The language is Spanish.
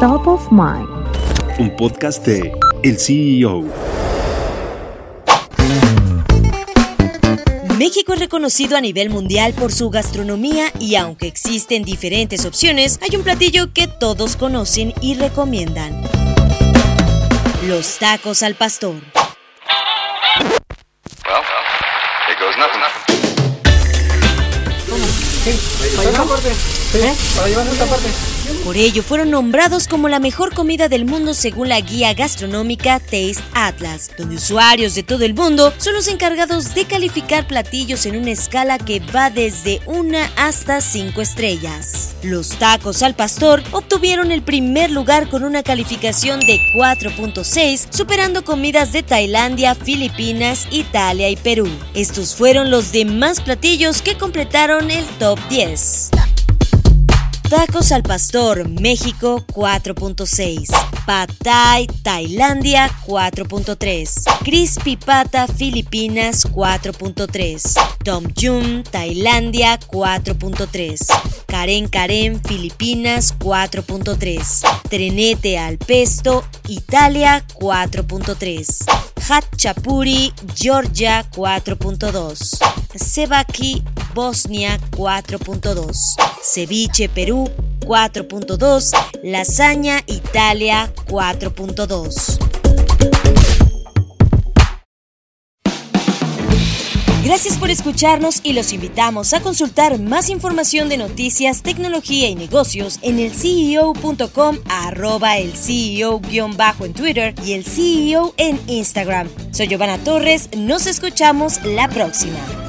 Top of Mind. Un podcast de El CEO. México es reconocido a nivel mundial por su gastronomía y aunque existen diferentes opciones, hay un platillo que todos conocen y recomiendan. Los tacos al pastor. Por ello fueron nombrados como la mejor comida del mundo según la guía gastronómica Taste Atlas, donde usuarios de todo el mundo son los encargados de calificar platillos en una escala que va desde una hasta 5 estrellas. Los tacos al pastor obtuvieron el primer lugar con una calificación de 4.6, superando comidas de Tailandia, Filipinas, Italia y Perú. Estos fueron los demás platillos que completaron el top 10. Tacos al Pastor, México 4.6. Patay, Tailandia 4.3. Crispy Pata, Filipinas 4.3. Tom Yum, Tailandia 4.3. Karen Karen, Filipinas 4.3. Trenete al Pesto, Italia 4.3. Hatchapuri, Georgia 4.2. Sebaki, Bosnia 4.2. Ceviche, Perú 4.2. Lasaña, Italia 4.2. Gracias por escucharnos y los invitamos a consultar más información de noticias, tecnología y negocios en el CEO.com, arroba el CEO-bajo en Twitter y el CEO en Instagram. Soy Giovanna Torres, nos escuchamos la próxima.